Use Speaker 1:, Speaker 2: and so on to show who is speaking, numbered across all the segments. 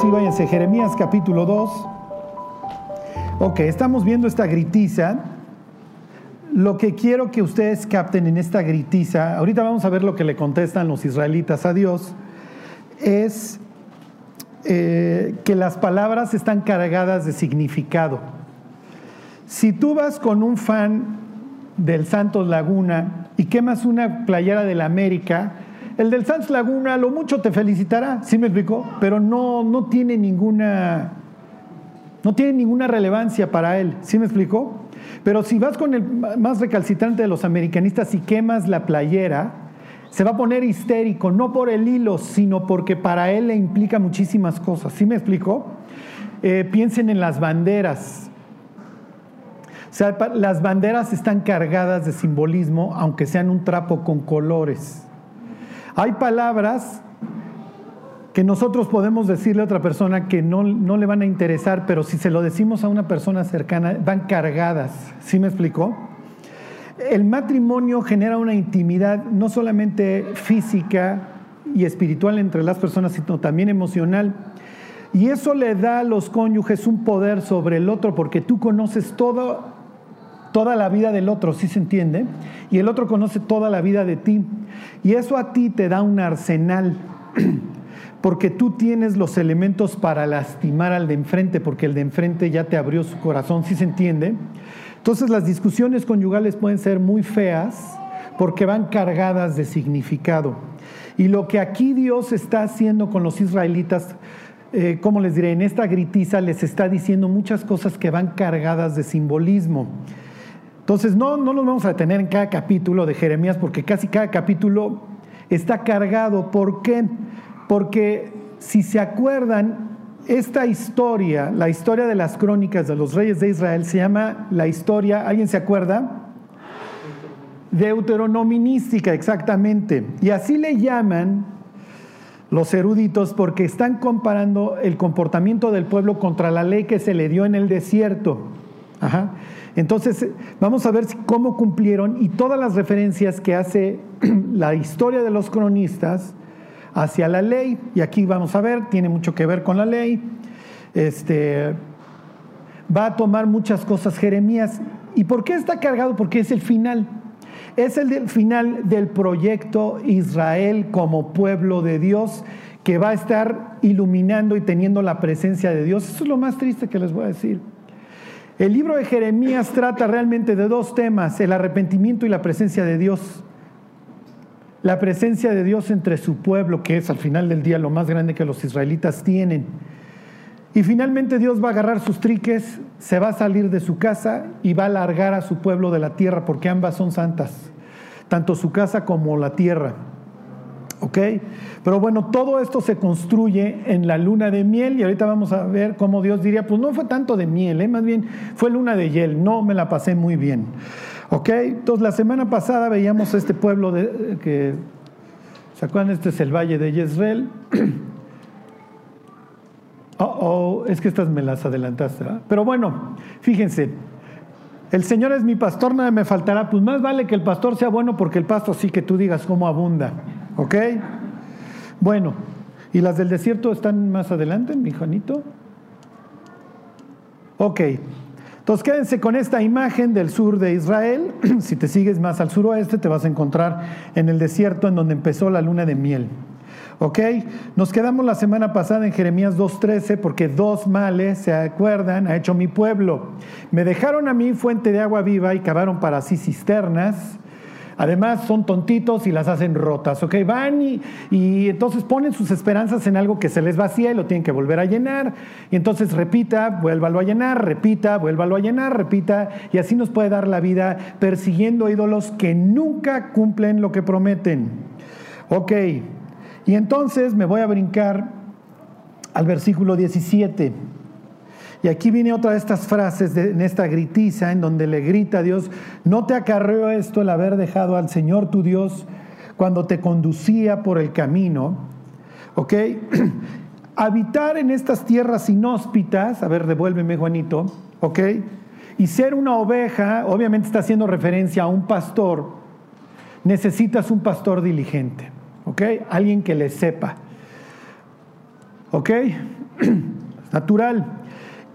Speaker 1: sí, váyanse, Jeremías capítulo 2. Ok, estamos viendo esta gritiza. Lo que quiero que ustedes capten en esta gritiza, ahorita vamos a ver lo que le contestan los israelitas a Dios, es eh, que las palabras están cargadas de significado. Si tú vas con un fan del Santos Laguna y quemas una playera de la América, el del Santos Laguna lo mucho te felicitará, ¿sí me explicó? Pero no, no tiene ninguna no tiene ninguna relevancia para él, ¿sí me explicó? Pero si vas con el más recalcitrante de los americanistas y quemas la playera, se va a poner histérico, no por el hilo, sino porque para él le implica muchísimas cosas. ¿Sí me explicó? Eh, piensen en las banderas. O sea, las banderas están cargadas de simbolismo, aunque sean un trapo con colores. Hay palabras que nosotros podemos decirle a otra persona que no, no, le van a interesar, pero si se lo decimos a una persona cercana, van cargadas. ¿Sí me explicó? El matrimonio genera una intimidad no solamente física y espiritual entre las personas, sino también emocional. Y eso le da a los cónyuges un poder sobre el otro, porque tú conoces todo, toda la vida del otro, ¿sí se entiende? Y el otro conoce toda la vida de ti. Y eso a ti te da un arsenal porque tú tienes los elementos para lastimar al de enfrente, porque el de enfrente ya te abrió su corazón, ¿sí se entiende? Entonces las discusiones conyugales pueden ser muy feas porque van cargadas de significado. Y lo que aquí Dios está haciendo con los israelitas, eh, como les diré, en esta gritiza les está diciendo muchas cosas que van cargadas de simbolismo. Entonces no, no nos vamos a detener en cada capítulo de Jeremías porque casi cada capítulo está cargado. ¿Por qué? Porque si se acuerdan, esta historia, la historia de las crónicas de los reyes de Israel, se llama la historia, ¿alguien se acuerda? Deuteronomística, exactamente. Y así le llaman los eruditos porque están comparando el comportamiento del pueblo contra la ley que se le dio en el desierto. Entonces, vamos a ver cómo cumplieron y todas las referencias que hace la historia de los cronistas hacia la ley, y aquí vamos a ver, tiene mucho que ver con la ley, este, va a tomar muchas cosas Jeremías. ¿Y por qué está cargado? Porque es el final. Es el final del proyecto Israel como pueblo de Dios que va a estar iluminando y teniendo la presencia de Dios. Eso es lo más triste que les voy a decir. El libro de Jeremías trata realmente de dos temas, el arrepentimiento y la presencia de Dios la presencia de Dios entre su pueblo, que es al final del día lo más grande que los israelitas tienen. Y finalmente Dios va a agarrar sus triques, se va a salir de su casa y va a largar a su pueblo de la tierra, porque ambas son santas, tanto su casa como la tierra. ¿Ok? Pero bueno, todo esto se construye en la luna de miel y ahorita vamos a ver cómo Dios diría, pues no fue tanto de miel, ¿eh? más bien fue luna de hiel, no me la pasé muy bien. ¿Ok? Entonces la semana pasada veíamos este pueblo de, que, ¿se acuerdan? Este es el valle de Jezreel. Oh, oh, es que estas me las adelantaste, ¿verdad? Pero bueno, fíjense, el Señor es mi pastor, nada me faltará. Pues más vale que el pastor sea bueno porque el pasto sí que tú digas cómo abunda. ¿Ok? Bueno, ¿y las del desierto están más adelante, mi Juanito? Ok, entonces quédense con esta imagen del sur de Israel. si te sigues más al suroeste, te vas a encontrar en el desierto en donde empezó la luna de miel. ¿Ok? Nos quedamos la semana pasada en Jeremías 2.13 porque dos males, ¿se acuerdan? Ha hecho mi pueblo. Me dejaron a mí fuente de agua viva y cavaron para sí cisternas Además, son tontitos y las hacen rotas, ¿ok? Van y, entonces ponen sus esperanzas en algo que se les vacía y lo tienen que volver a llenar. Y entonces repita, vuélvalo a llenar, repita, vuélvalo a llenar, repita. Y así nos puede dar la vida persiguiendo ídolos que nunca cumplen lo que prometen. Ok, y entonces me voy a brincar al versículo 17. Y aquí viene otra de estas frases en esta gritiza en donde le grita a Dios, no te acarreó esto el haber dejado al Señor tu Dios cuando te conducía por el camino. ¿Ok? Habitar en estas tierras inhóspitas, a ver, devuélveme Juanito, ¿ok? Y ser una oveja, obviamente está haciendo referencia a un pastor, necesitas un pastor diligente, ¿ok? Alguien que le sepa, ¿ok? natural.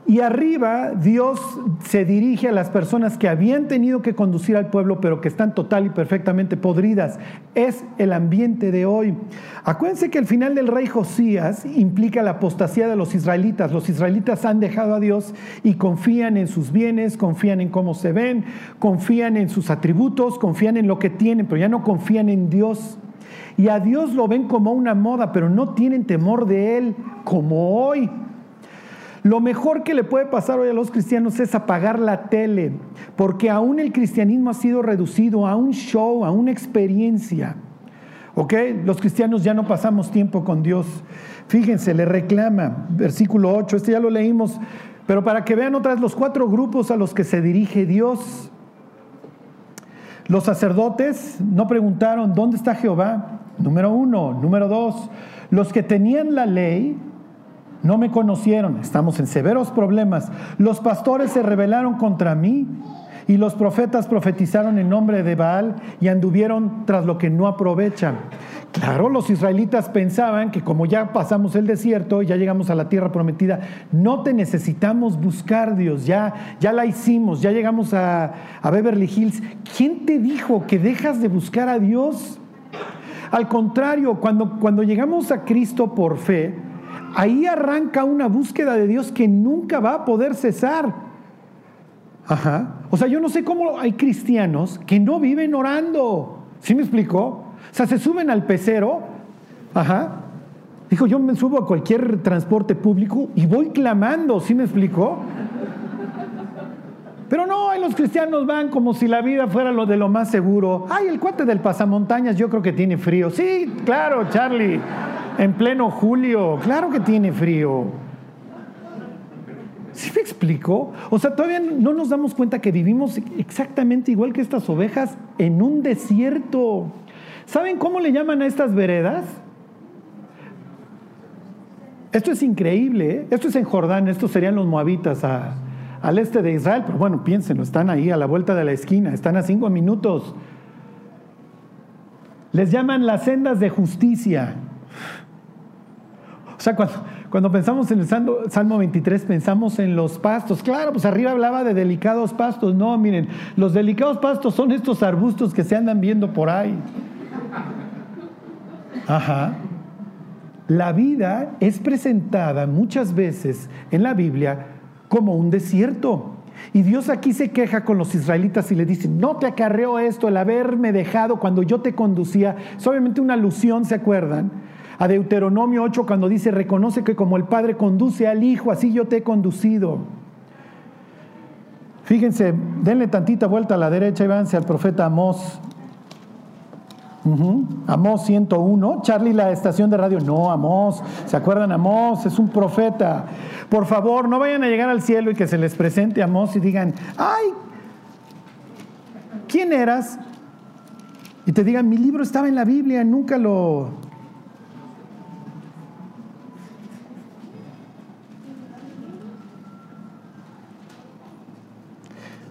Speaker 1: Y arriba Dios se dirige a las personas que habían tenido que conducir al pueblo, pero que están total y perfectamente podridas. Es el ambiente de hoy. Acuérdense que el final del rey Josías implica la apostasía de los israelitas. Los israelitas han dejado a Dios y confían en sus bienes, confían en cómo se ven, confían en sus atributos, confían en lo que tienen, pero ya no confían en Dios. Y a Dios lo ven como una moda, pero no tienen temor de Él como hoy. Lo mejor que le puede pasar hoy a los cristianos es apagar la tele, porque aún el cristianismo ha sido reducido a un show, a una experiencia. ¿Ok? Los cristianos ya no pasamos tiempo con Dios. Fíjense, le reclama, versículo 8, este ya lo leímos, pero para que vean otra vez los cuatro grupos a los que se dirige Dios. Los sacerdotes no preguntaron, ¿dónde está Jehová? Número uno. Número dos, los que tenían la ley no me conocieron, estamos en severos problemas. Los pastores se rebelaron contra mí y los profetas profetizaron en nombre de Baal y anduvieron tras lo que no aprovechan. Claro, los israelitas pensaban que como ya pasamos el desierto, ya llegamos a la tierra prometida, no te necesitamos buscar Dios, ya, ya la hicimos, ya llegamos a, a Beverly Hills. ¿Quién te dijo que dejas de buscar a Dios? Al contrario, cuando, cuando llegamos a Cristo por fe, ahí arranca una búsqueda de Dios que nunca va a poder cesar. Ajá. O sea, yo no sé cómo hay cristianos que no viven orando. ¿Sí me explicó? O sea, se suben al pecero. Ajá. Dijo, yo me subo a cualquier transporte público y voy clamando. ¿Sí me explicó? Pero no, los cristianos van como si la vida fuera lo de lo más seguro. Ay, el cuate del pasamontañas yo creo que tiene frío. Sí, claro, Charlie en pleno julio. Claro que tiene frío. ¿Sí me explico? O sea, todavía no nos damos cuenta que vivimos exactamente igual que estas ovejas en un desierto. ¿Saben cómo le llaman a estas veredas? Esto es increíble. ¿eh? Esto es en Jordán, estos serían los moabitas al este de Israel. Pero bueno, piénsenlo, están ahí a la vuelta de la esquina, están a cinco minutos. Les llaman las sendas de justicia. O sea, cuando, pensamos en el Salmo, 23, pensamos en los pastos. Claro, pues arriba hablaba de delicados pastos. No, miren, los delicados pastos son estos arbustos que se andan viendo por ahí. Ajá. La vida es presentada muchas veces en la Biblia como un desierto. Y Dios aquí se queja con los israelitas y le dice, no te acarreó esto, el haberme dejado cuando yo te conducía. Es obviamente una alusión, ¿se acuerdan? A Deuteronomio 8 cuando dice, reconoce que como el Padre conduce al Hijo, así yo te he conducido. Fíjense, denle tantita vuelta a la derecha y váyanse al profeta Amós. Amós 101. Charlie, la estación de radio. No, Amós. ¿Se acuerdan? Amós es un profeta. Por favor, no vayan a llegar al cielo y que se les presente Amós y digan, ay, ¿quién eras? Y te digan, mi libro estaba en la Biblia, nunca lo,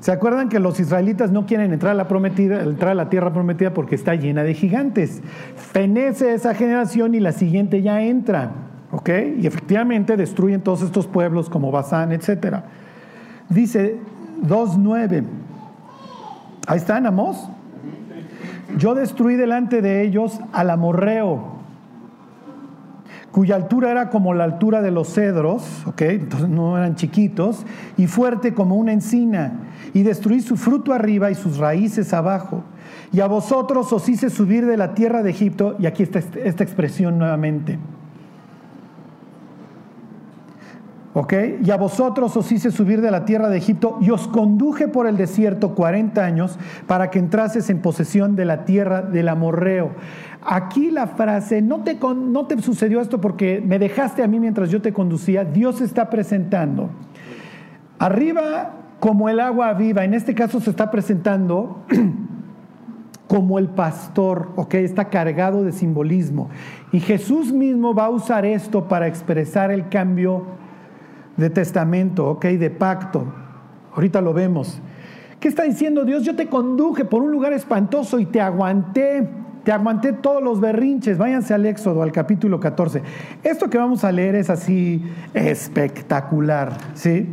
Speaker 1: ¿Se acuerdan que los israelitas no quieren entrar a la, prometida, entrar a la tierra prometida porque está llena de gigantes? Fenece esa generación y la siguiente ya entra. ¿Ok? Y efectivamente destruyen todos estos pueblos como Basán, etc. Dice 2.9. Ahí está, Amos. Yo destruí delante de ellos al amorreo cuya altura era como la altura de los cedros, ¿ok? Entonces no eran chiquitos, y fuerte como una encina, y destruí su fruto arriba y sus raíces abajo. Y a vosotros os hice subir de la tierra de Egipto, y aquí está esta expresión nuevamente. Y a vosotros os hice subir de la tierra de Egipto y os conduje por el desierto 40 años para que entrases en posesión de la tierra del amorreo. Aquí la frase, no te, no te sucedió esto porque me dejaste a mí mientras yo te conducía, Dios está presentando. Arriba como el agua viva, en este caso se está presentando como el pastor, ¿ok? Está cargado de simbolismo. Y Jesús mismo va a usar esto para expresar el cambio de testamento, ¿ok? De pacto. Ahorita lo vemos. ¿Qué está diciendo Dios? Yo te conduje por un lugar espantoso y te aguanté te aguanté todos los berrinches. Váyanse al Éxodo, al capítulo 14. Esto que vamos a leer es así espectacular, ¿sí?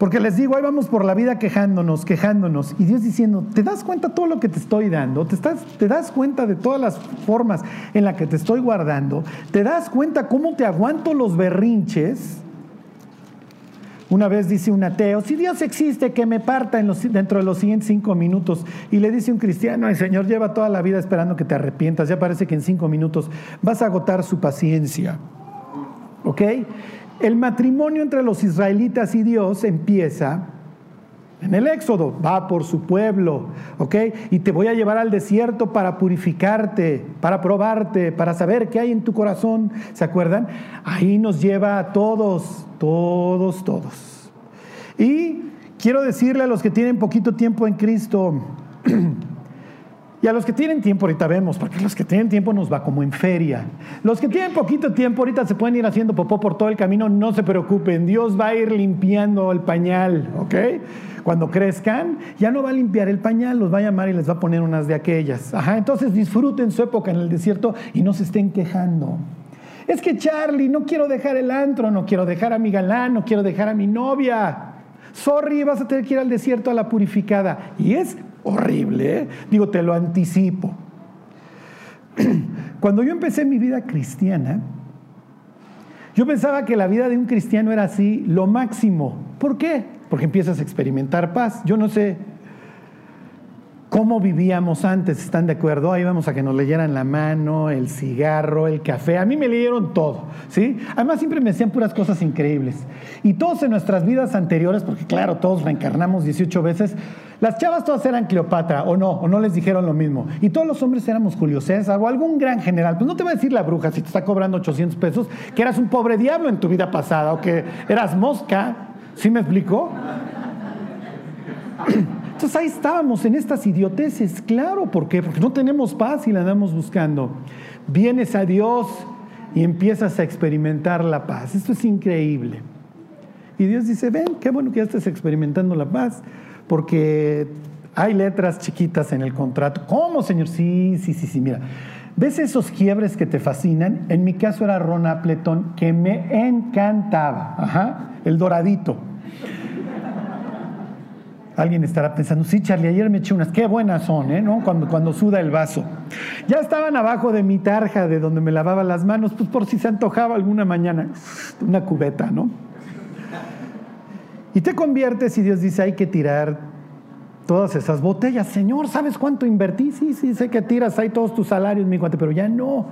Speaker 1: Porque les digo, ahí vamos por la vida quejándonos, quejándonos. Y Dios diciendo, ¿te das cuenta todo lo que te estoy dando? ¿Te, estás, ¿Te das cuenta de todas las formas en las que te estoy guardando? ¿Te das cuenta cómo te aguanto los berrinches? Una vez dice un ateo, si Dios existe, que me parta dentro de los siguientes cinco minutos. Y le dice un cristiano, el Señor lleva toda la vida esperando que te arrepientas. Ya parece que en cinco minutos vas a agotar su paciencia. ¿Ok? El matrimonio entre los israelitas y Dios empieza en el Éxodo, va por su pueblo, ¿ok? Y te voy a llevar al desierto para purificarte, para probarte, para saber qué hay en tu corazón, ¿se acuerdan? Ahí nos lleva a todos, todos, todos. Y quiero decirle a los que tienen poquito tiempo en Cristo, Y a los que tienen tiempo, ahorita vemos, porque los que tienen tiempo nos va como en feria. Los que tienen poquito tiempo, ahorita se pueden ir haciendo popó por todo el camino, no se preocupen, Dios va a ir limpiando el pañal, ¿ok? Cuando crezcan, ya no va a limpiar el pañal, los va a llamar y les va a poner unas de aquellas. Ajá, entonces disfruten su época en el desierto y no se estén quejando. Es que Charlie, no quiero dejar el antro, no quiero dejar a mi galán, no quiero dejar a mi novia. Sorry, vas a tener que ir al desierto a la purificada. Y es horrible, ¿eh? digo, te lo anticipo. Cuando yo empecé mi vida cristiana, yo pensaba que la vida de un cristiano era así, lo máximo. ¿Por qué? Porque empiezas a experimentar paz. Yo no sé cómo vivíamos antes, ¿están de acuerdo? Ahí vamos a que nos leyeran la mano, el cigarro, el café. A mí me leyeron todo, ¿sí? Además siempre me decían puras cosas increíbles. Y todos en nuestras vidas anteriores, porque claro, todos reencarnamos 18 veces, las chavas todas eran Cleopatra, o no, o no les dijeron lo mismo. Y todos los hombres éramos Julio César o algún gran general. Pues no te va a decir la bruja si te está cobrando 800 pesos, que eras un pobre diablo en tu vida pasada, o que eras mosca. ¿Sí me explico? Entonces ahí estábamos en estas idioteces, claro, ¿por qué? Porque no tenemos paz y la andamos buscando. Vienes a Dios y empiezas a experimentar la paz. Esto es increíble. Y Dios dice, ven, qué bueno que ya estés experimentando la paz, porque hay letras chiquitas en el contrato. ¿Cómo, Señor? Sí, sí, sí, sí, mira. ¿Ves esos quiebres que te fascinan? En mi caso era Ron Appleton, que me encantaba. Ajá, el doradito. Alguien estará pensando, sí, Charlie, ayer me eché unas, qué buenas son, ¿eh? ¿no? Cuando, cuando suda el vaso. Ya estaban abajo de mi tarja de donde me lavaba las manos, pues por si se antojaba alguna mañana, una cubeta, ¿no? Y te conviertes y Dios dice, hay que tirar todas esas botellas. Señor, ¿sabes cuánto invertí? Sí, sí, sé que tiras ahí todos tus salarios, mi cuate, pero ya no.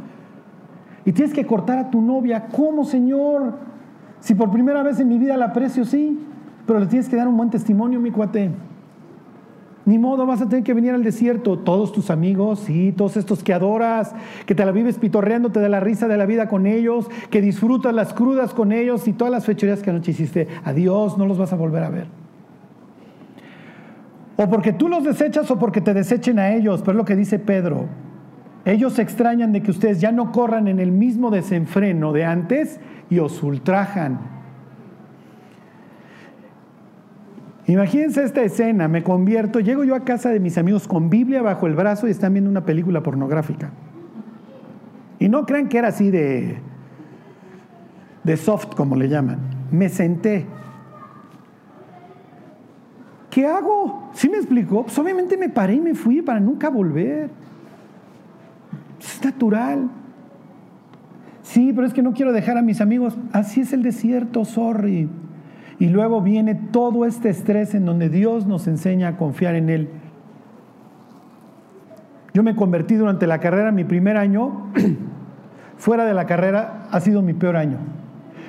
Speaker 1: Y tienes que cortar a tu novia. ¿Cómo, Señor? Si por primera vez en mi vida la aprecio, sí. Pero le tienes que dar un buen testimonio, mi cuate. Ni modo, vas a tener que venir al desierto. Todos tus amigos, sí, todos estos que adoras, que te la vives pitorreándote de la risa de la vida con ellos, que disfrutas las crudas con ellos y todas las fechorías que anoche hiciste. Adiós, no los vas a volver a ver. O porque tú los desechas o porque te desechen a ellos. Pero es lo que dice Pedro. Ellos se extrañan de que ustedes ya no corran en el mismo desenfreno de antes y os ultrajan Imagínense esta escena, me convierto, llego yo a casa de mis amigos con Biblia bajo el brazo y están viendo una película pornográfica. Y no crean que era así de, de soft, como le llaman. Me senté. ¿Qué hago? ¿Sí me explicó? Pues obviamente me paré y me fui para nunca volver. Es natural. Sí, pero es que no quiero dejar a mis amigos. Así es el desierto, sorry. Y luego viene todo este estrés en donde Dios nos enseña a confiar en Él. Yo me convertí durante la carrera, mi primer año, fuera de la carrera, ha sido mi peor año.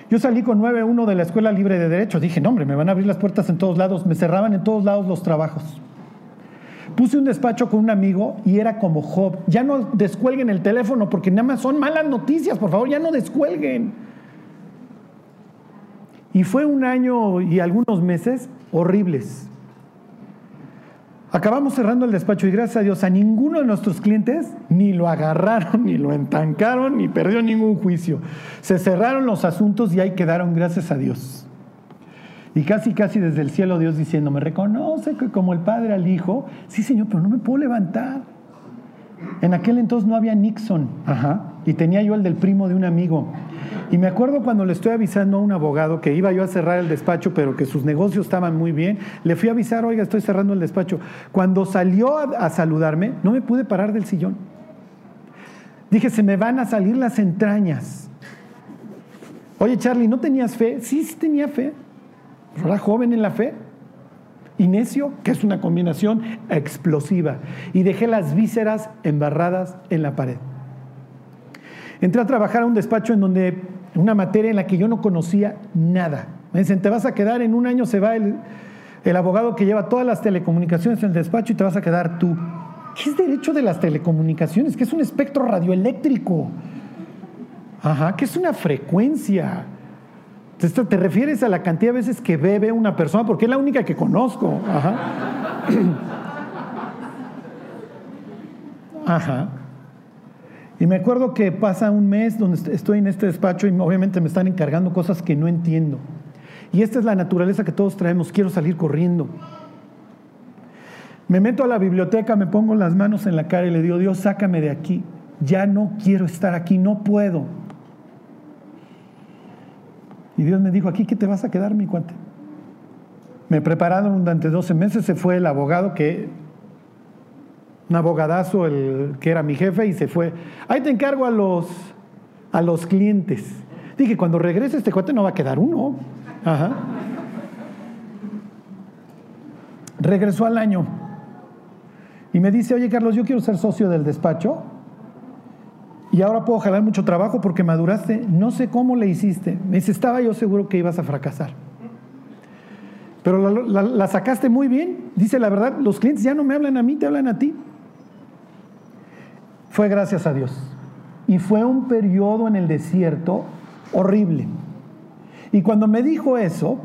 Speaker 1: Yo salí con 9-1 de la Escuela Libre de Derecho. Dije, no, hombre, me van a abrir las puertas en todos lados. Me cerraban en todos lados los trabajos. Puse un despacho con un amigo y era como Job. Ya no descuelguen el teléfono porque nada más son malas noticias, por favor, ya no descuelguen. Y fue un año y algunos meses horribles. Acabamos cerrando el despacho y gracias a Dios a ninguno de nuestros clientes ni lo agarraron, ni lo entancaron, ni perdió ningún juicio. Se cerraron los asuntos y ahí quedaron, gracias a Dios. Y casi, casi desde el cielo Dios diciendo, me reconoce como el Padre al Hijo, sí Señor, pero no me puedo levantar. En aquel entonces no había Nixon, Ajá. y tenía yo el del primo de un amigo. Y me acuerdo cuando le estoy avisando a un abogado que iba yo a cerrar el despacho, pero que sus negocios estaban muy bien, le fui a avisar, oiga, estoy cerrando el despacho. Cuando salió a, saludarme, no me pude parar del sillón. Dije, se me van a salir las entrañas. Oye, Charlie, ¿no tenías fe? Sí, sí tenía fe. Era joven en la fe y necio, que es una combinación explosiva. Y dejé las vísceras embarradas en la pared. Entré a trabajar a un despacho en donde, una materia en la que yo no conocía nada. Me dicen, te vas a quedar, en un año se va el, el abogado que lleva todas las telecomunicaciones en el despacho y te vas a quedar tú. ¿Qué es derecho de las telecomunicaciones? ¿Qué es un espectro radioeléctrico? Ajá, ¿qué es una frecuencia? ¿Te refieres a la cantidad de veces que bebe una persona? Porque es la única que conozco. Ajá. Ajá. Y me acuerdo que pasa un mes donde estoy en este despacho y obviamente me están encargando cosas que no entiendo. Y esta es la naturaleza que todos traemos. Quiero salir corriendo. Me meto a la biblioteca, me pongo las manos en la cara y le digo, Dios, sácame de aquí. Ya no quiero estar aquí, no puedo. Y Dios me dijo, aquí que te vas a quedar, mi cuate. Me prepararon durante 12 meses, se fue el abogado que, un abogadazo, el que era mi jefe, y se fue. Ahí te encargo a los, a los clientes. Dije, cuando regrese este cuate no va a quedar uno. Ajá. Regresó al año y me dice, oye Carlos, yo quiero ser socio del despacho y ahora puedo jalar mucho trabajo porque maduraste. No sé cómo le hiciste. Me dice, estaba yo seguro que ibas a fracasar. Pero la, sacaste muy bien. Dice la verdad, los clientes ya no me hablan a mí, te hablan a ti. Fue gracias a Dios. Y fue un periodo en el desierto horrible. Y cuando me dijo eso,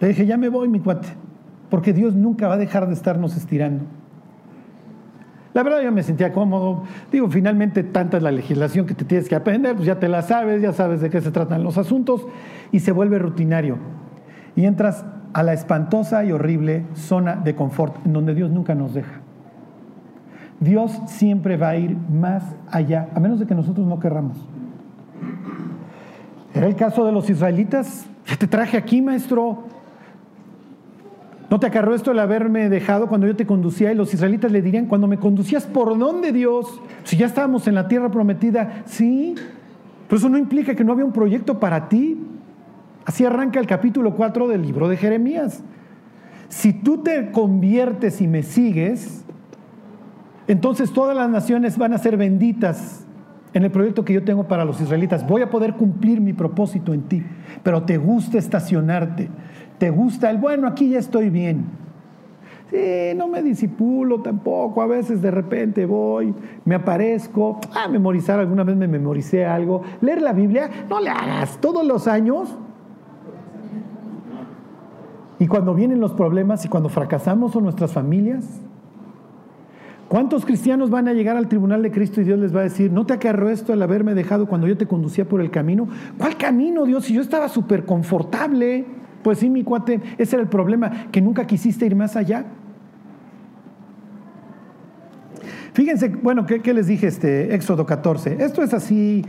Speaker 1: le dije, ya me voy, mi cuate, porque Dios nunca va a dejar de estarnos estirando. La verdad yo me sentía cómodo. Digo, finalmente tanta es la legislación que te tienes que aprender, pues ya te la sabes, ya sabes de qué se tratan los asuntos y se vuelve rutinario. Y entras a la espantosa y horrible zona de confort en donde Dios nunca nos deja. Dios siempre va a ir más allá, a menos de que nosotros no querramos. Era el caso de los israelitas. Ya te traje aquí, maestro. ¿No te acarró esto el haberme dejado cuando yo te conducía? Y los israelitas le dirían, cuando me conducías, ¿por dónde Dios? Si ya estábamos en la tierra prometida, sí. Pero eso no implica que no había un proyecto para ti. Así arranca el capítulo 4 del libro de Jeremías. Si tú te conviertes y me sigues, entonces todas las naciones van a ser benditas en el proyecto que yo tengo para los israelitas. Voy a poder cumplir mi propósito en ti, pero te gusta estacionarte ¿Te gusta el bueno? Aquí ya estoy bien. Sí, no me disipulo tampoco. A veces de repente voy, me aparezco. Ah, memorizar, alguna vez me memoricé algo. Leer la Biblia, no le hagas todos los años. Y cuando vienen los problemas y cuando fracasamos son nuestras familias. ¿Cuántos cristianos van a llegar al tribunal de Cristo y Dios les va a decir, no te acarró esto al haberme dejado cuando yo te conducía por el camino? ¿Cuál camino, Dios? Si yo estaba súper confortable. Pues sí, mi cuate, ese era el problema, que nunca quisiste ir más allá. Fíjense, bueno, ¿qué, les dije este Éxodo 14? Esto es así,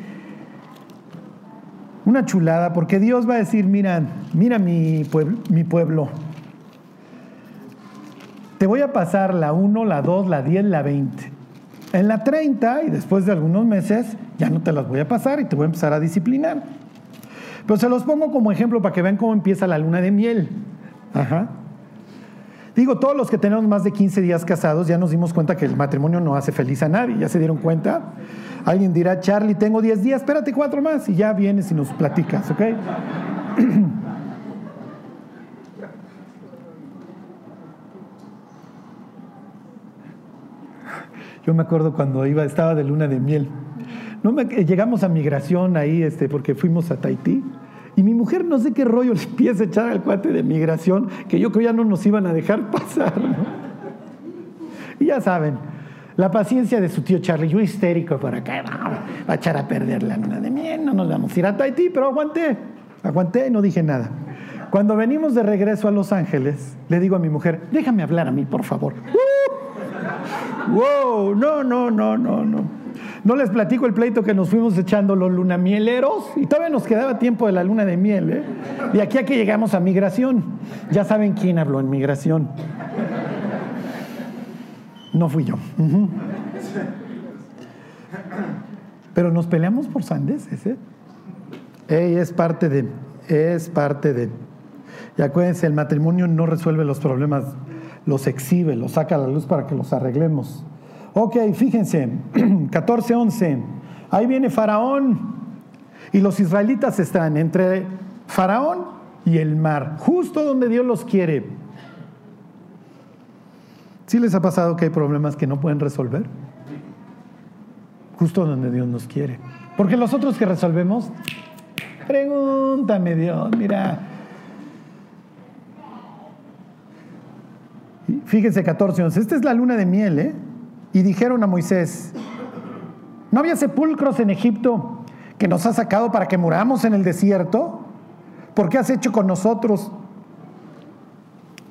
Speaker 1: una chulada, porque Dios va a decir, mira, mira mi pueblo, mi pueblo. Te voy a pasar la 1, la 2, la 10, la 20. En la 30, y después de algunos meses, ya no te las voy a pasar y te voy a empezar a disciplinar. Pero se los pongo como ejemplo para que vean cómo empieza la luna de miel. Digo, todos los que tenemos más de 15 días casados ya nos dimos cuenta que el matrimonio no hace feliz a nadie, ¿ya se dieron cuenta? Alguien dirá, Charlie, tengo 10 días, espérate cuatro más y ya vienes y nos platicas, ¿ok? Yo me acuerdo cuando iba, estaba de luna de miel. No llegamos a migración ahí, este, porque fuimos a Tahití. Y mi mujer no sé qué rollo le empieza a echar al cuate de migración, que yo creo ya no nos iban a dejar pasar. Y ya saben, la paciencia de su tío Charlie, yo histérico por acá, va a echar a perder la luna de miel, no nos vamos a ir a Tahití, pero aguanté, aguanté y no dije nada. Cuando venimos de regreso a Los Ángeles, le digo a mi mujer, déjame hablar a mí, por favor. ¡Wow! No, no, no, no, no. No les platico el pleito que nos fuimos echando los lunamieleros y todavía nos quedaba tiempo de la luna de miel, ¿eh? Y aquí a que llegamos a migración. Ya saben quién habló en migración. No fui yo. Pero nos peleamos por sandeces, ¿eh? Ey, es parte de, es parte de. Y acuérdense, el matrimonio no resuelve los problemas, los exhibe, los saca a la luz para que los arreglemos. Ok, fíjense, 14:11. Ahí viene Faraón. Y los israelitas están entre Faraón y el mar, justo donde Dios los quiere. ¿Sí les ha pasado que hay problemas que no pueden resolver? Justo donde Dios nos quiere. Porque los otros que resolvemos, pregúntame Dios, mira. Fíjense 14, 11. Esta es la luna de miel, ¿eh? Y dijeron a Moisés, ¿no había sepulcros en Egipto que nos has sacado para que muramos en el desierto? ¿Por qué has hecho con nosotros?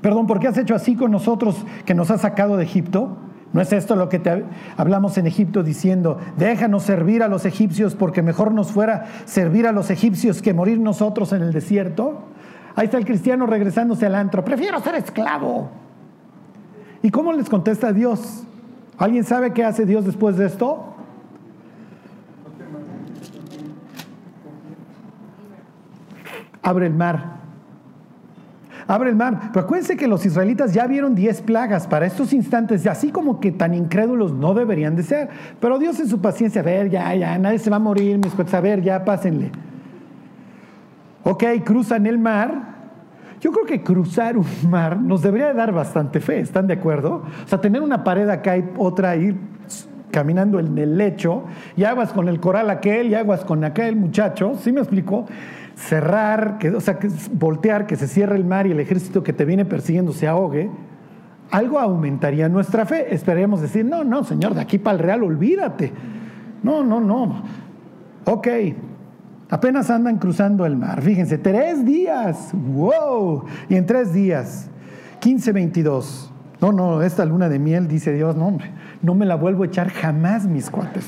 Speaker 1: Perdón, ¿por qué has hecho así con nosotros que nos has sacado de Egipto? ¿No es esto lo que te hablamos en Egipto diciendo, déjanos servir a los egipcios porque mejor nos fuera servir a los egipcios que morir nosotros en el desierto? Ahí está el cristiano regresándose al antro, prefiero ser esclavo. ¿Y cómo les contesta Dios? ¿Alguien sabe qué hace Dios después de esto? Abre el mar. Abre el mar. Pero acuérdense que los israelitas ya vieron diez plagas para estos instantes, así como que tan incrédulos no deberían de ser. Pero Dios en su paciencia, a ver, ya, ya, nadie se va a morir, mis cuates, a ver, ya, pásenle. Ok, cruzan el mar, yo creo que cruzar un mar nos debería dar bastante fe, ¿están de acuerdo? O sea, tener una pared acá y otra ahí caminando en el lecho, y aguas con el coral aquel, y aguas con aquel muchacho, ¿sí me explico? Cerrar, o sea, voltear, que se cierre el mar y el ejército que te viene persiguiendo se ahogue, algo aumentaría nuestra fe. Esperaríamos decir, no, no, Señor, de aquí para el Real, olvídate. No, no, no. Ok, Apenas andan cruzando el mar. Fíjense, tres días. ¡Wow! Y en tres días, 15, 22. No, no, esta luna de miel, dice Dios, no, no me la vuelvo a echar jamás, mis cuates.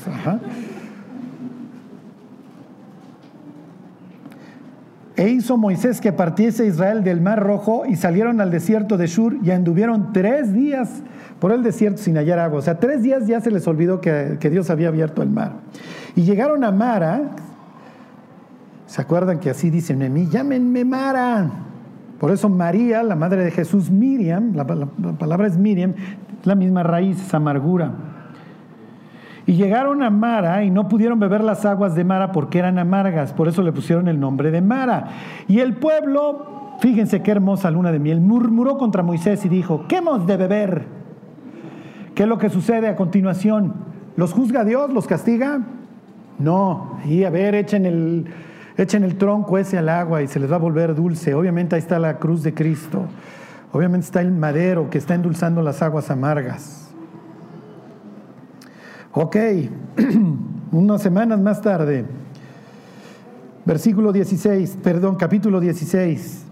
Speaker 1: E hizo Moisés que partiese Israel del mar rojo y salieron al desierto de Shur y anduvieron tres días por el desierto sin hallar agua. O sea, tres días ya se les olvidó que Dios había abierto el mar. Y llegaron a Mara, ¿Se acuerdan que así dicen en mí? Llámenme Mara. Por eso María, la madre de Jesús, Miriam, la, palabra es Miriam, la misma raíz, es amargura. Y llegaron a Mara y no pudieron beber las aguas de Mara porque eran amargas, por eso le pusieron el nombre de Mara. Y el pueblo, fíjense qué hermosa luna de miel, murmuró contra Moisés y dijo, ¿qué hemos de beber? ¿Qué es lo que sucede a continuación? ¿Los juzga Dios? ¿Los castiga? No, y a ver, echen el, echen el tronco ese al agua y se les va a volver dulce. Obviamente ahí está la cruz de Cristo. Obviamente está el madero que está endulzando las aguas amargas. Ok, unas semanas más tarde, versículo 16, perdón, capítulo 16.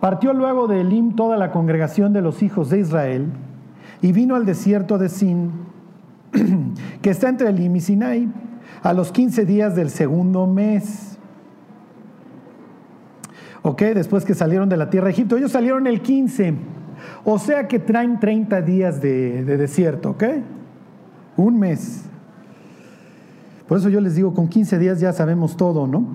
Speaker 1: Partió luego de Elim toda la congregación de los hijos de Israel y vino al desierto de Sin, que está entre Elim y Sinai, a los 15 días del segundo mes. ¿Ok? Después que salieron de la tierra de Egipto. Ellos salieron el 15, o sea que traen 30 días de, de desierto, ¿ok? Un mes. Por eso yo les digo, con 15 días ya sabemos todo, ¿no?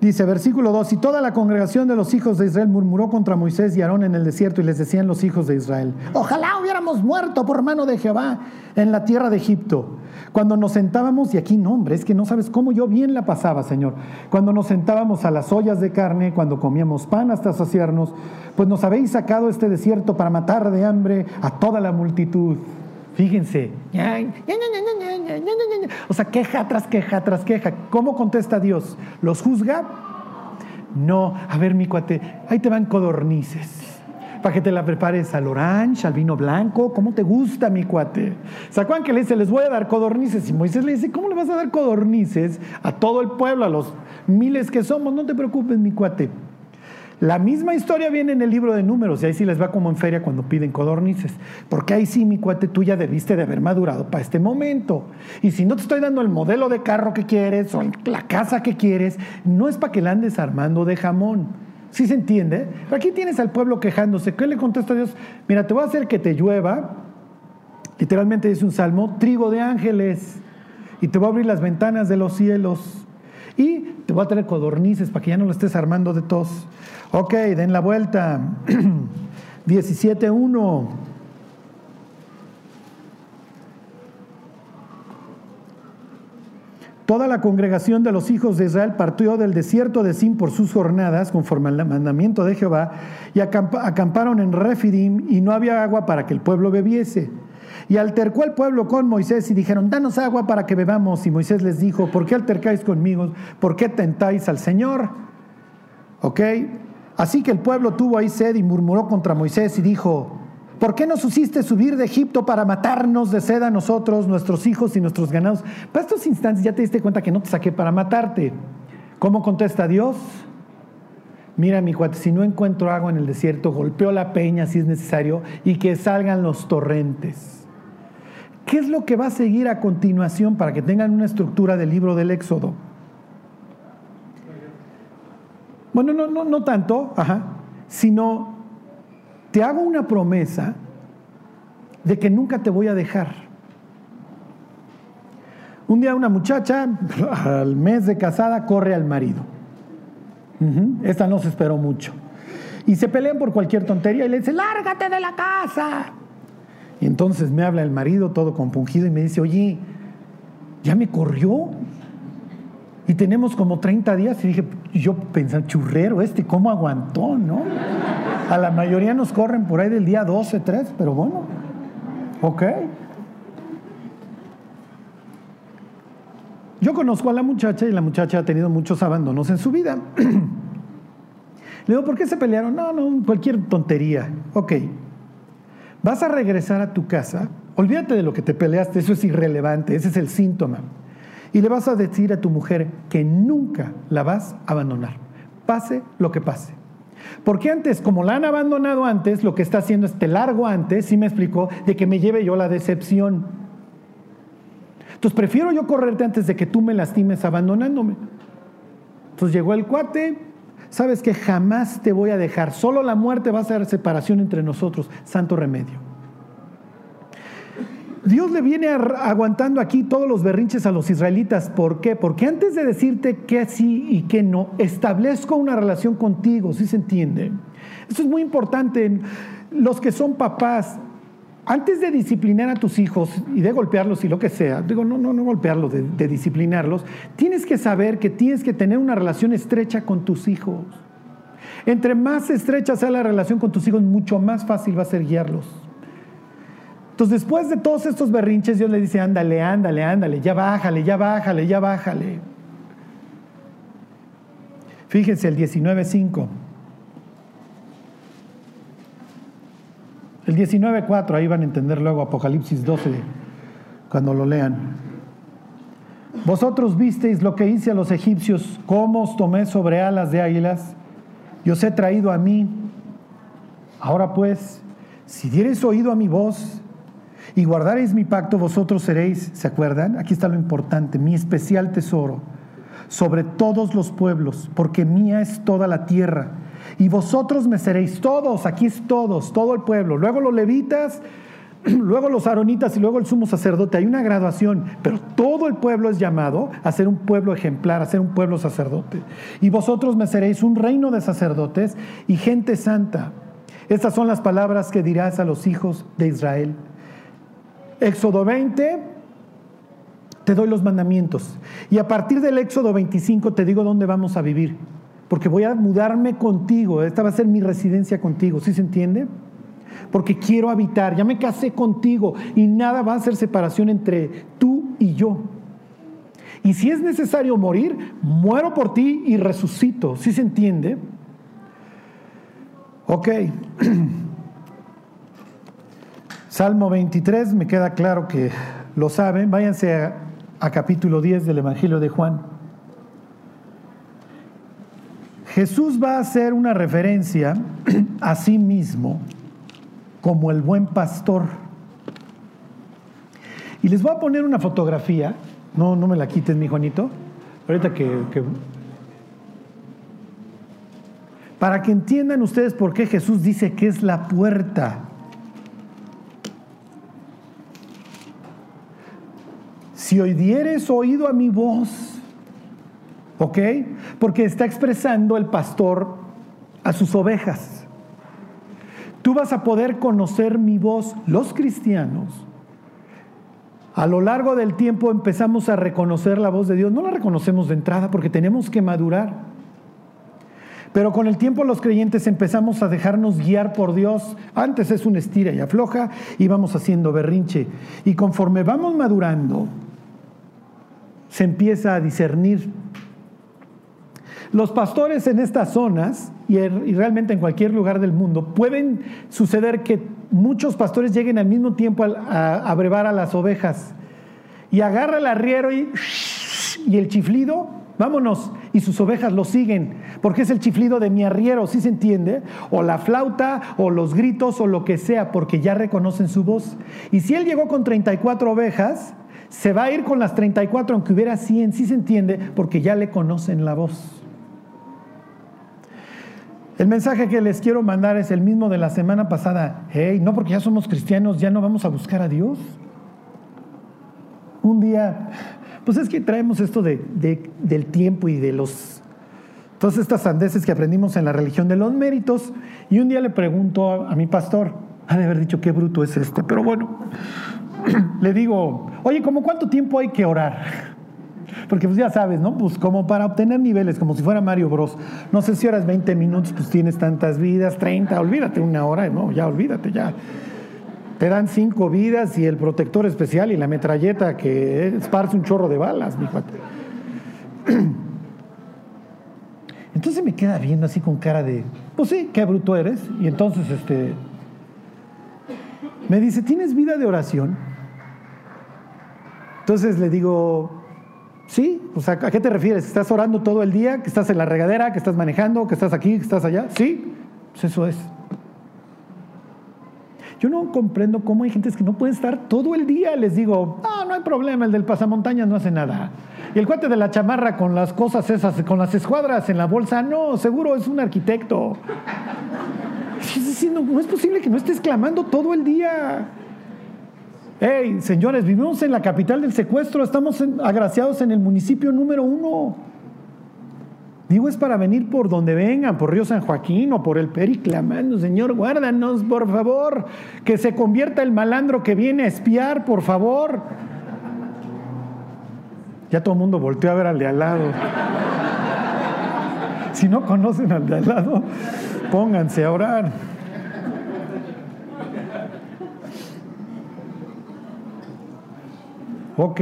Speaker 1: Dice, versículo 2, y toda la congregación de los hijos de Israel murmuró contra Moisés y Aarón en el desierto y les decían los hijos de Israel, ojalá hubiéramos muerto por mano de Jehová en la tierra de Egipto. Cuando nos sentábamos, y aquí no, hombre, es que no sabes cómo yo bien la pasaba, Señor. Cuando nos sentábamos a las ollas de carne, cuando comíamos pan hasta saciarnos, pues nos habéis sacado este desierto para matar de hambre a toda la multitud. Fíjense. O sea, queja tras queja tras queja. ¿Cómo contesta Dios? ¿Los juzga? No. A ver, mi cuate, ahí te van codornices para que te la prepares al orange, al vino blanco, ¿cómo te gusta, mi cuate? ¿Se que le dice, les voy a dar codornices? Y Moisés le dice, ¿cómo le vas a dar codornices a todo el pueblo, a los miles que somos? No te preocupes, mi cuate. La misma historia viene en el libro de números y ahí sí les va como en feria cuando piden codornices. Porque ahí sí, mi cuate, tú ya debiste de haber madurado para este momento. Y si no te estoy dando el modelo de carro que quieres o la casa que quieres, no es para que la andes armando de jamón. ¿Sí se entiende? Aquí tienes al pueblo quejándose. ¿Qué le contesta a Dios? Mira, te voy a hacer que te llueva. Literalmente dice un salmo, trigo de ángeles. Y te voy a abrir las ventanas de los cielos. Y te voy a traer codornices para que ya no lo estés armando de tos. Ok, den la vuelta. 17.1. Toda la congregación de los hijos de Israel partió del desierto de Sin por sus jornadas, conforme al mandamiento de Jehová, y acamparon en Refidim, y no había agua para que el pueblo bebiese. Y altercó el pueblo con Moisés y dijeron, danos agua para que bebamos. Y Moisés les dijo, ¿por qué altercáis conmigo? ¿Por qué tentáis al Señor? ¿Ok? Así que el pueblo tuvo ahí sed y murmuró contra Moisés y dijo, ¿por qué nos hiciste subir de Egipto para matarnos de sed a nosotros, nuestros hijos y nuestros ganados? Para estos instantes ya te diste cuenta que no te saqué para matarte. ¿Cómo contesta Dios? Mira, mi cuate, si no encuentro agua en el desierto, golpeo la peña si es necesario y que salgan los torrentes. ¿Qué es lo que va a seguir a continuación para que tengan una estructura del libro del Éxodo? Bueno, no, no, no tanto, ajá, sino te hago una promesa de que nunca te voy a dejar. Un día una muchacha, al mes de casada, corre al marido. Esta no se esperó mucho. Y se pelean por cualquier tontería y le dice, lárgate de la casa. Y entonces me habla el marido todo compungido y me dice, oye, ¿ya me corrió? Y tenemos como 30 días y dije, yo pensé, churrero este, ¿cómo aguantó, no? A la mayoría nos corren por ahí del día 12, 3, pero bueno, ok. Yo conozco a la muchacha y la muchacha ha tenido muchos abandonos en su vida. Le digo, ¿por qué se pelearon? No, no, cualquier tontería. Ok, vas a regresar a tu casa, olvídate de lo que te peleaste, eso es irrelevante, ese es el síntoma. Y le vas a decir a tu mujer que nunca la vas a abandonar, pase lo que pase. Porque antes, como la han abandonado antes, lo que está haciendo este largo antes, sí me explicó, de que me lleve yo la decepción. Entonces prefiero yo correrte antes de que tú me lastimes abandonándome. Entonces llegó el cuate, sabes que jamás te voy a dejar, solo la muerte va a ser separación entre nosotros, santo remedio. Dios le viene aguantando aquí todos los berrinches a los israelitas. ¿Por qué? Porque antes de decirte que sí y que no, establezco una relación contigo, ¿sí se entiende? Eso es muy importante. Los que son papás, antes de disciplinar a tus hijos y de golpearlos y lo que sea, digo, no, no, no golpearlos, de, de disciplinarlos, tienes que saber que tienes que tener una relación estrecha con tus hijos. Entre más estrecha sea la relación con tus hijos, mucho más fácil va a ser guiarlos. Entonces, después de todos estos berrinches, Dios le dice, ándale, ándale, ándale, ya bájale, ya bájale, ya bájale. Fíjense el 19.5. El 19.4, ahí van a entender luego Apocalipsis 12, cuando lo lean. Vosotros visteis lo que hice a los egipcios, cómo os tomé sobre alas de águilas, y os he traído a mí. Ahora pues, si diereis oído a mi voz, y guardaréis mi pacto, vosotros seréis, ¿se acuerdan? Aquí está lo importante, mi especial tesoro sobre todos los pueblos, porque mía es toda la tierra. Y vosotros me seréis todos, aquí es todos, todo el pueblo. Luego los levitas, luego los aronitas y luego el sumo sacerdote. Hay una graduación, pero todo el pueblo es llamado a ser un pueblo ejemplar, a ser un pueblo sacerdote. Y vosotros me seréis un reino de sacerdotes y gente santa. Estas son las palabras que dirás a los hijos de Israel. Éxodo 20, te doy los mandamientos. Y a partir del Éxodo 25 te digo dónde vamos a vivir. Porque voy a mudarme contigo. Esta va a ser mi residencia contigo. ¿Sí se entiende? Porque quiero habitar. Ya me casé contigo. Y nada va a ser separación entre tú y yo. Y si es necesario morir, muero por ti y resucito. ¿Sí se entiende? Ok. Salmo 23, me queda claro que lo saben. Váyanse a, capítulo 10 del Evangelio de Juan. Jesús va a hacer una referencia a sí mismo como el buen pastor. Y les voy a poner una fotografía, no, no me la quites, mi Juanito, ahorita que, que para que entiendan ustedes por qué Jesús dice que es la puerta. Si oidieres oído a mi voz, ¿ok? Porque está expresando el pastor a sus ovejas. Tú vas a poder conocer mi voz, los cristianos. A lo largo del tiempo empezamos a reconocer la voz de Dios. No la reconocemos de entrada porque tenemos que madurar. Pero con el tiempo los creyentes empezamos a dejarnos guiar por Dios. Antes es un estira y afloja y vamos haciendo berrinche. Y conforme vamos madurando, se empieza a discernir. Los pastores en estas zonas y, realmente en cualquier lugar del mundo pueden suceder que muchos pastores lleguen al mismo tiempo a, brevar a las ovejas y agarra el arriero y, y el chiflido vámonos, y sus ovejas lo siguen, porque es el chiflido de mi arriero, ¿sí se entiende? O la flauta, o los gritos, o lo que sea, porque ya reconocen su voz. Y si él llegó con 34 ovejas, se va a ir con las 34, aunque hubiera 100, ¿sí se entiende? Porque ya le conocen la voz. El mensaje que les quiero mandar es el mismo de la semana pasada. Hey, no porque ya somos cristianos, ya no vamos a buscar a Dios. Un día pues es que traemos esto de, del tiempo y de los todas estas sandeces que aprendimos en la religión de los méritos. Y un día le pregunto a, mi pastor, ha de haber dicho qué bruto es este, pero bueno, le digo, oye, ¿cómo cuánto tiempo hay que orar? Porque pues ya sabes, ¿no? Pues como para obtener niveles, como si fuera Mario Bros. No sé si horas 20 minutos, pues tienes tantas vidas, 30, olvídate una hora, no, ya olvídate, ya. Te dan cinco vidas y el protector especial y la metralleta que esparce un chorro de balas, mi cuate. Entonces me queda viendo así con cara de, pues sí, qué bruto eres. Y entonces este, me dice, ¿tienes vida de oración? Entonces le digo, sí, o sea, ¿a qué te refieres? ¿Estás orando todo el día? ¿Que estás en la regadera? ¿Que estás manejando? ¿Que estás aquí? ¿Que estás allá? Sí, pues eso es. Yo no comprendo cómo hay gente que no puede estar todo el día. Les digo, ah, no hay problema, el del pasamontañas no hace nada. Y el cuate de la chamarra con las cosas esas, con las escuadras en la bolsa, no, seguro es un arquitecto. no es posible que no estés clamando todo el día. Hey, señores, vivimos en la capital del secuestro, estamos agraciados en el municipio número uno. Digo, es para venir por donde vengan, por Río San Joaquín o por el Peri, clamando, Señor, guárdanos, por favor, que se convierta el malandro que viene a espiar, por favor. Ya todo el mundo volteó a ver al de al lado. Si no conocen al de al lado, pónganse a orar. Ok.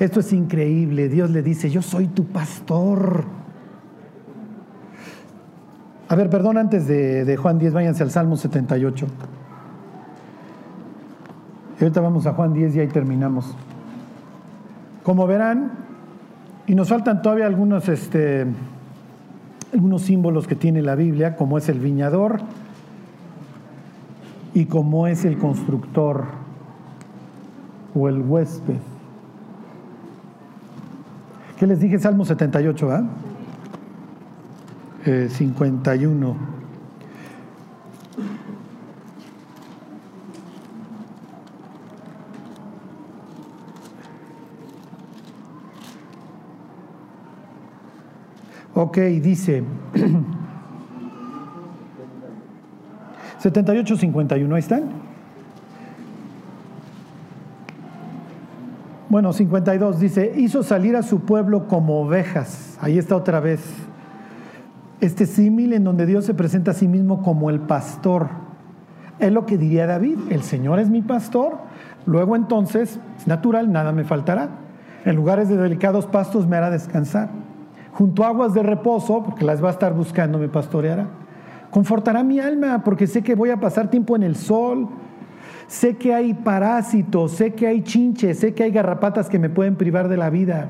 Speaker 1: Esto es increíble. Dios le dice, yo soy tu pastor. A ver, perdón, antes de, Juan 10, váyanse al Salmo 78. Y ahorita vamos a Juan 10 y ahí terminamos. Como verán, y nos faltan todavía algunos, este, algunos símbolos que tiene la Biblia, como es el viñador y como es el constructor o el huésped. ¿Qué les dije? Salmo 78, ¿ah? 51. Ok, dice 78, 51, ahí están. Bueno, 52 dice, hizo salir a su pueblo como ovejas. Ahí está otra vez. Este símil en donde Dios se presenta a sí mismo como el pastor. Es lo que diría David, el Señor es mi pastor, luego entonces, es natural, nada me faltará. En lugares de delicados pastos me hará descansar. Junto a aguas de reposo, porque las va a estar buscando, me pastoreará. Confortará mi alma, porque sé que voy a pasar tiempo en el sol Sé que hay parásitos, sé que hay chinches, sé que hay garrapatas que me pueden privar de la vida.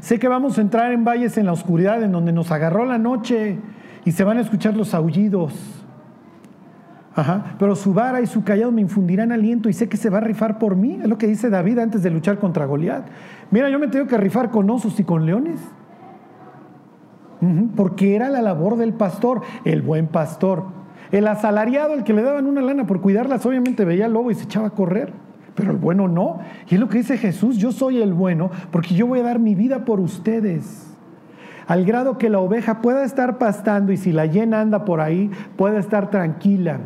Speaker 1: Sé que vamos a entrar en valles en la oscuridad, en donde nos agarró la noche y se van a escuchar los aullidos. Ajá. Pero su vara y su callado me infundirán aliento y sé que se va a rifar por mí. Es lo que dice David antes de luchar contra Goliat. Mira, yo me tengo que rifar con osos y con leones. Porque era la labor del pastor, el buen pastor. El asalariado, el que le daban una lana por cuidarlas, obviamente veía al lobo y se echaba a correr. Pero el bueno no. Y es lo que dice Jesús, yo soy el bueno porque yo voy a dar mi vida por ustedes al grado que la oveja pueda estar pastando y si la llena anda por ahí, pueda estar tranquila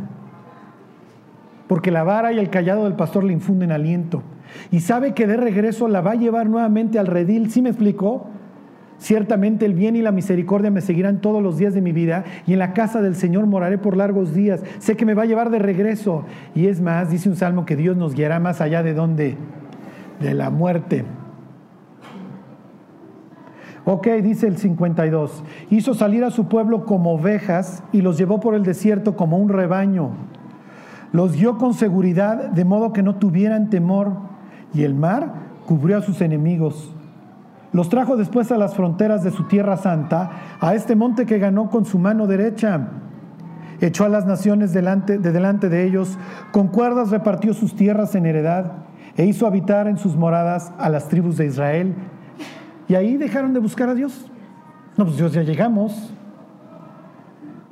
Speaker 1: porque la vara y el callado del pastor le infunden aliento. Y sabe que de regreso la va a llevar nuevamente al redil. ¿Sí me explicó? Ciertamente el bien y la misericordia me seguirán todos los días de mi vida y en la casa del Señor moraré por largos días. Sé que me va a llevar de regreso. Y es más, dice un salmo que Dios nos guiará más allá de dónde? De la muerte. Ok, dice el 52. Hizo salir a su pueblo como ovejas y los llevó por el desierto como un rebaño. Los guió con seguridad de modo que no tuvieran temor y el mar cubrió a sus enemigos. Los trajo después a las fronteras de su tierra santa, a este monte que ganó con su mano derecha. Echó a las naciones delante, de delante de ellos, con cuerdas repartió sus tierras en heredad e hizo habitar en sus moradas a las tribus de Israel. Y ahí dejaron de buscar a Dios. No, pues Dios ya llegamos.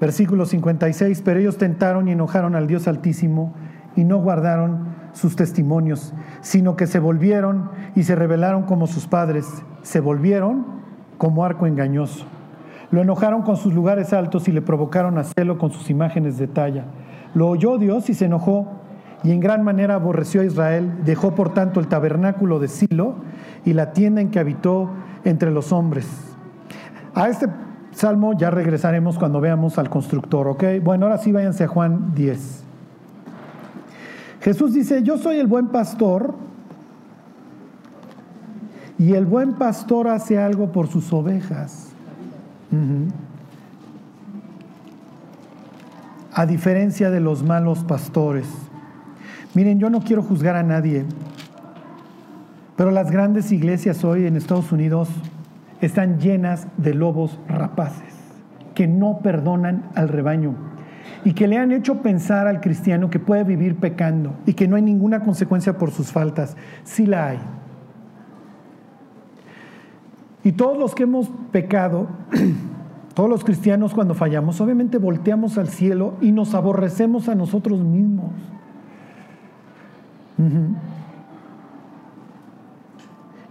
Speaker 1: Versículo 56, pero ellos tentaron y enojaron al Dios Altísimo y no guardaron sus testimonios, sino que se volvieron y se rebelaron como sus padres, se volvieron como arco engañoso. Lo enojaron con sus lugares altos y le provocaron a celo con sus imágenes de talla. Lo oyó Dios y se enojó y en gran manera aborreció a Israel, dejó por tanto el tabernáculo de Silo y la tienda en que habitó entre los hombres. A este Salmo ya regresaremos cuando veamos al constructor, ¿ok? Bueno, ahora sí váyanse a Juan 10. Jesús dice, yo soy el buen pastor y el buen pastor hace algo por sus ovejas. A diferencia de los malos pastores. Miren, yo no quiero juzgar a nadie, pero las grandes iglesias hoy en Estados Unidos están llenas de lobos rapaces que no perdonan al rebaño y que le han hecho pensar al cristiano que puede vivir pecando y que no hay ninguna consecuencia por sus faltas. Sí la hay. Y todos los que hemos pecado, todos los cristianos cuando fallamos, obviamente volteamos al cielo y nos aborrecemos a nosotros mismos.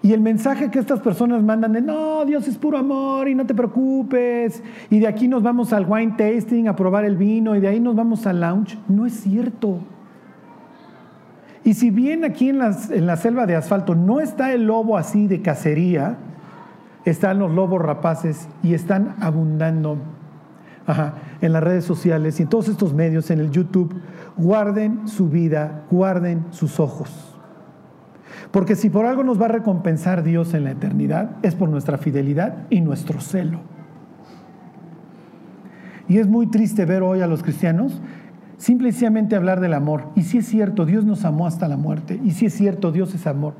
Speaker 1: Y el mensaje que estas personas mandan de, no, Dios es puro amor y no te preocupes, y de aquí nos vamos al wine tasting a probar el vino, y de ahí nos vamos al lounge, no es cierto. Y si bien aquí en, en la selva de asfalto no está el lobo así de cacería, están los lobos rapaces y están abundando en las redes sociales y en todos estos medios, en el YouTube. Guarden su vida, guarden sus ojos. Porque si por algo nos va a recompensar Dios en la eternidad, es por nuestra fidelidad y nuestro celo. Y es muy triste ver hoy a los cristianos simplemente hablar del amor. Y si es cierto, Dios nos amó hasta la muerte. Y si es cierto, Dios es amor.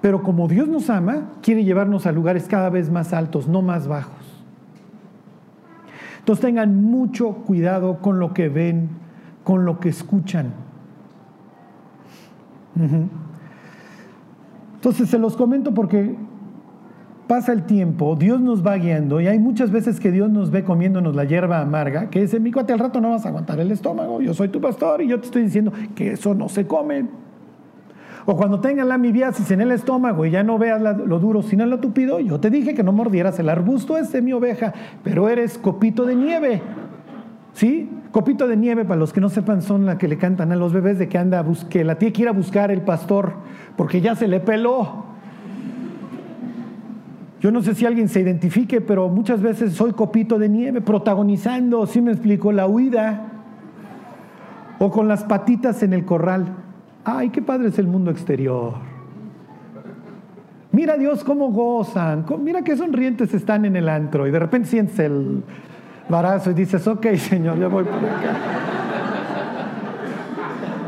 Speaker 1: Pero como Dios nos ama, quiere llevarnos a lugares cada vez más altos, no más bajos. Entonces tengan mucho cuidado con lo que ven, con lo que escuchan. Entonces se los comento porque pasa el tiempo, Dios nos va guiando y hay muchas veces que Dios nos ve comiéndonos la hierba amarga, que dice, mi cuate, al rato no vas a aguantar el estómago, yo soy tu pastor y yo te estoy diciendo que eso no se come. O cuando tengas la amibiasis en el estómago y ya no veas lo duro sino lo tupido, yo te dije que no mordieras el arbusto ese, mi oveja, pero eres copito de nieve. ¿Sí? Copito de nieve, para los que no sepan, son la que le cantan a los bebés de que anda a buscar, la tía quiere buscar el pastor porque ya se le peló. Yo no sé si alguien se identifique, pero muchas veces soy copito de nieve, protagonizando, si me explico, la huida. O con las patitas en el corral. Ay, qué padre es el mundo exterior. Mira Dios cómo gozan, mira qué sonrientes están en el antro y de repente sientes el, barazo y dices, ok, Señor, ya voy por acá.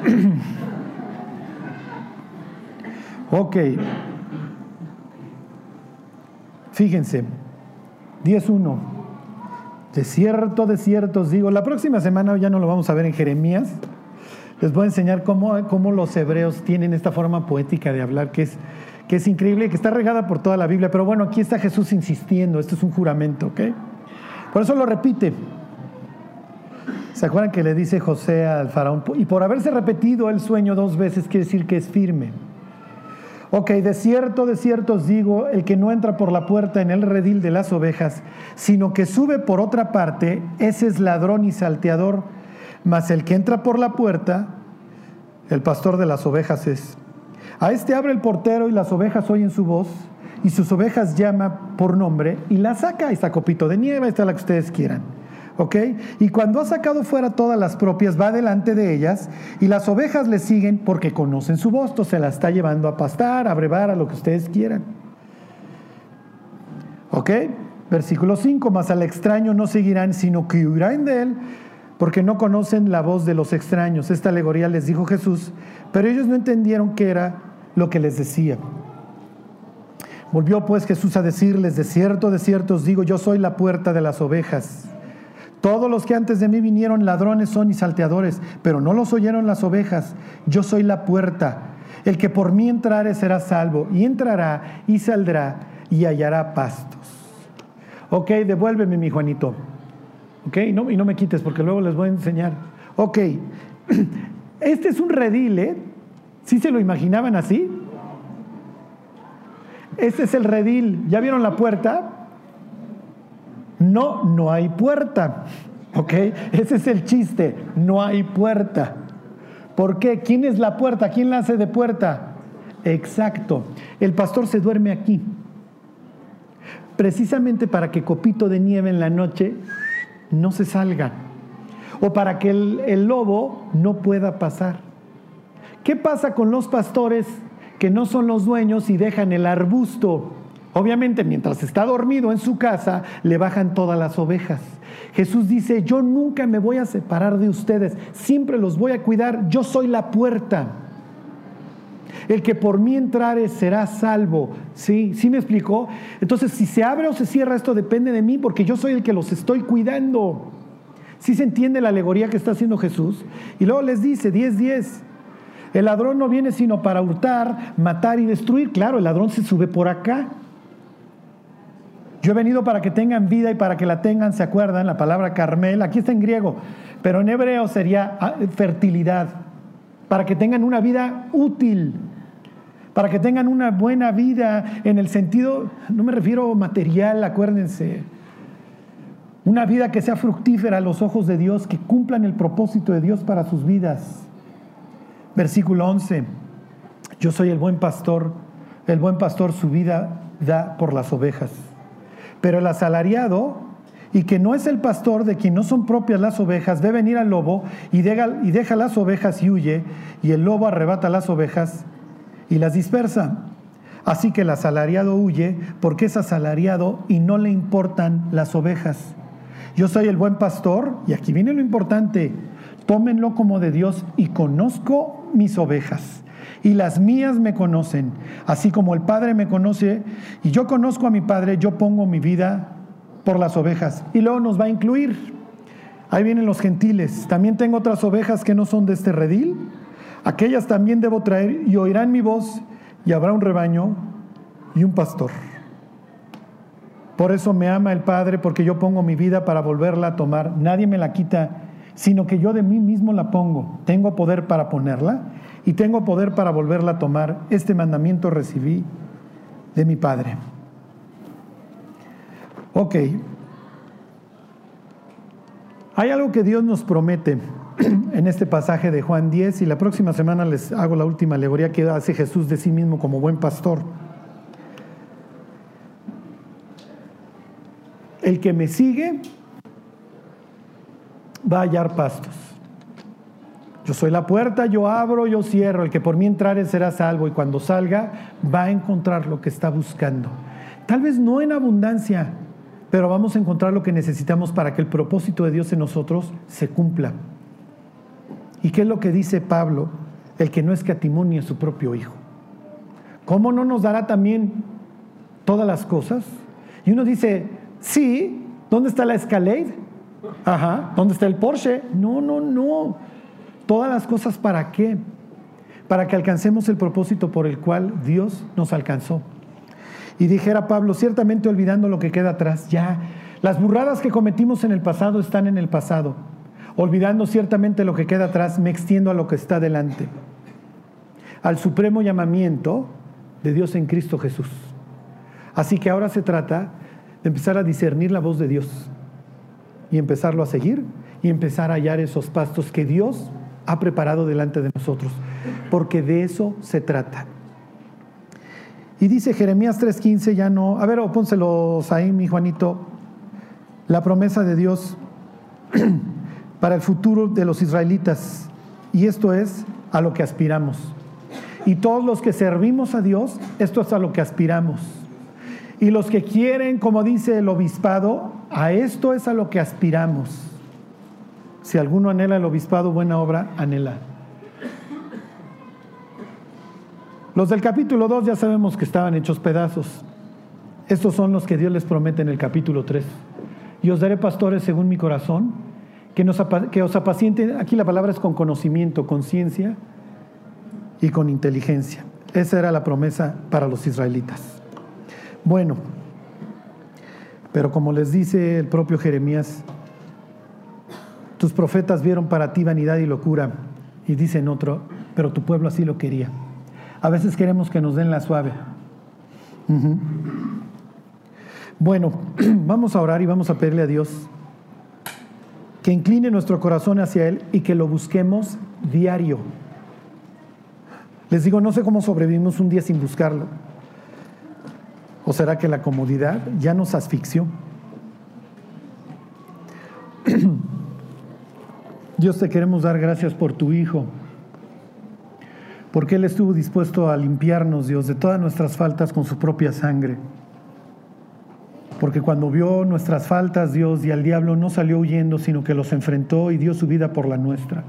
Speaker 1: ok. Fíjense, 10.1. De cierto, os digo, la próxima semana ya no lo vamos a ver en Jeremías. Les voy a enseñar cómo, cómo los hebreos tienen esta forma poética de hablar que es, que es increíble que está regada por toda la Biblia. Pero bueno, aquí está Jesús insistiendo, esto es un juramento, ¿ok? Por eso lo repite. ¿Se acuerdan que le dice José al faraón? Y por haberse repetido el sueño dos veces quiere decir que es firme. Ok, de cierto, de cierto os digo, el que no entra por la puerta en el redil de las ovejas, sino que sube por otra parte, ese es ladrón y salteador, mas el que entra por la puerta, el pastor de las ovejas es. A este abre el portero y las ovejas oyen su voz, y sus ovejas llama por nombre y la saca. Ahí está copito de nieve, está la que ustedes quieran. ¿ok? Y cuando ha sacado fuera todas las propias, va delante de ellas y las ovejas le siguen porque conocen su voz, se la está llevando a pastar, a brevar, a lo que ustedes quieran. ¿Ok? Versículo 5, más al extraño no seguirán, sino que huirán de él, porque no conocen la voz de los extraños. Esta alegoría les dijo Jesús, pero ellos no entendieron qué era lo que les decía. Volvió pues Jesús a decirles, de cierto, de cierto os digo, yo soy la puerta de las ovejas. Todos los que antes de mí vinieron ladrones son y salteadores, pero no los oyeron las ovejas. Yo soy la puerta. El que por mí entrare será salvo, y entrará y saldrá y hallará pastos. Ok, devuélveme mi Juanito. Ok, no, y no me quites porque luego les voy a enseñar. Ok, este es un redil, ¿eh? ¿Sí se lo imaginaban así? Este es el redil. ¿Ya vieron la puerta? No, no hay puerta. ¿Ok? Ese es el chiste. No hay puerta. ¿Por qué? ¿Quién es la puerta? ¿Quién la hace de puerta? Exacto. El pastor se duerme aquí. Precisamente para que copito de nieve en la noche no se salga. O para que el, el lobo no pueda pasar. ¿Qué pasa con los pastores que no son los dueños y dejan el arbusto? Obviamente, mientras está dormido en su casa, le bajan todas las ovejas. Jesús dice, yo nunca me voy a separar de ustedes, siempre los voy a cuidar, yo soy la puerta. El que por mí entrare será salvo. ¿Sí? ¿Sí me explicó? Entonces, si se abre o se cierra esto depende de mí porque yo soy el que los estoy cuidando. ¿Sí se entiende la alegoría que está haciendo Jesús? Y luego les dice, 10, 10. El ladrón no viene sino para hurtar, matar y destruir. Claro, el ladrón se sube por acá. Yo he venido para que tengan vida y para que la tengan, ¿se acuerdan? La palabra Carmel, aquí está en griego, pero en hebreo sería ah, fertilidad, para que tengan una vida útil, para que tengan una buena vida en el sentido, no me refiero material, acuérdense, una vida que sea fructífera a los ojos de Dios, que cumplan el propósito de Dios para sus vidas. Versículo 11, yo soy el buen pastor, el buen pastor su vida da por las ovejas. Pero el asalariado, y que no es el pastor de quien no son propias las ovejas, ve venir al lobo y deja, y deja las ovejas y huye, y el lobo arrebata las ovejas y las dispersa. Así que el asalariado huye porque es asalariado y no le importan las ovejas. Yo soy el buen pastor, y aquí viene lo importante, tómenlo como de Dios y conozco mis ovejas y las mías me conocen, así como el Padre me conoce y yo conozco a mi Padre, yo pongo mi vida por las ovejas. Y luego nos va a incluir. Ahí vienen los gentiles. También tengo otras ovejas que no son de este redil. Aquellas también debo traer y oirán mi voz y habrá un rebaño y un pastor. Por eso me ama el Padre, porque yo pongo mi vida para volverla a tomar. Nadie me la quita, sino que yo de mí mismo la pongo. Tengo poder para ponerla y tengo poder para volverla a tomar. Este mandamiento recibí de mi Padre. Ok. Hay algo que Dios nos promete en este pasaje de Juan 10 y la próxima semana les hago la última alegoría que hace Jesús de sí mismo como buen pastor. El que me sigue va a hallar pastos. Yo soy la puerta, yo abro, yo cierro. El que por mí entrare será salvo y cuando salga va a encontrar lo que está buscando. Tal vez no en abundancia, pero vamos a encontrar lo que necesitamos para que el propósito de Dios en nosotros se cumpla. ¿Y qué es lo que dice Pablo? El que no es a su propio Hijo. ¿Cómo no nos dará también todas las cosas? Y uno dice, sí, ¿dónde está la Escalade? Ajá, ¿dónde está el Porsche? No, no, no. Todas las cosas para qué? Para que alcancemos el propósito por el cual Dios nos alcanzó. Y dijera Pablo, ciertamente olvidando lo que queda atrás, ya, las burradas que cometimos en el pasado están en el pasado. Olvidando ciertamente lo que queda atrás, me extiendo a lo que está delante. Al supremo llamamiento de Dios en Cristo Jesús. Así que ahora se trata de empezar a discernir la voz de Dios y empezarlo a seguir y empezar a hallar esos pastos que Dios ha preparado delante de nosotros, porque de eso se trata. Y dice Jeremías 3:15, ya no, a ver, pónselos ahí, mi Juanito, la promesa de Dios para el futuro de los israelitas. Y esto es a lo que aspiramos. Y todos los que servimos a Dios, esto es a lo que aspiramos. Y los que quieren, como dice el obispado, a esto es a lo que aspiramos. Si alguno anhela el obispado, buena obra, anhela. Los del capítulo 2 ya sabemos que estaban hechos pedazos. Estos son los que Dios les promete en el capítulo 3. Y os daré pastores según mi corazón, que, que os apacienten, aquí la palabra es con conocimiento, conciencia y con inteligencia. Esa era la promesa para los israelitas. Bueno, pero como les dice el propio Jeremías, tus profetas vieron para ti vanidad y locura, y dicen otro, pero tu pueblo así lo quería. A veces queremos que nos den la suave. Bueno, vamos a orar y vamos a pedirle a Dios que incline nuestro corazón hacia Él y que lo busquemos diario. Les digo, no sé cómo sobrevivimos un día sin buscarlo. ¿O será que la comodidad ya nos asfixió? Dios te queremos dar gracias por tu Hijo porque Él estuvo dispuesto a limpiarnos, Dios, de todas nuestras faltas con su propia sangre. Porque cuando vio nuestras faltas, Dios, y al diablo no salió huyendo, sino que los enfrentó y dio su vida por la nuestra.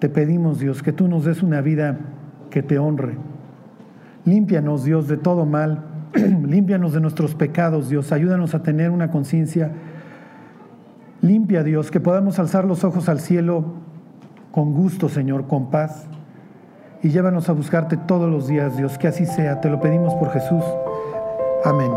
Speaker 1: Te pedimos, Dios, que tú nos des una vida que te honre. Límpianos, Dios, de todo mal. Límpianos de nuestros pecados, Dios. Ayúdanos a tener una conciencia limpia, Dios, que podamos alzar los ojos al cielo con gusto, Señor, con paz y llévanos a buscarte todos los días, Dios, que así sea. Te lo pedimos por Jesús. Amén.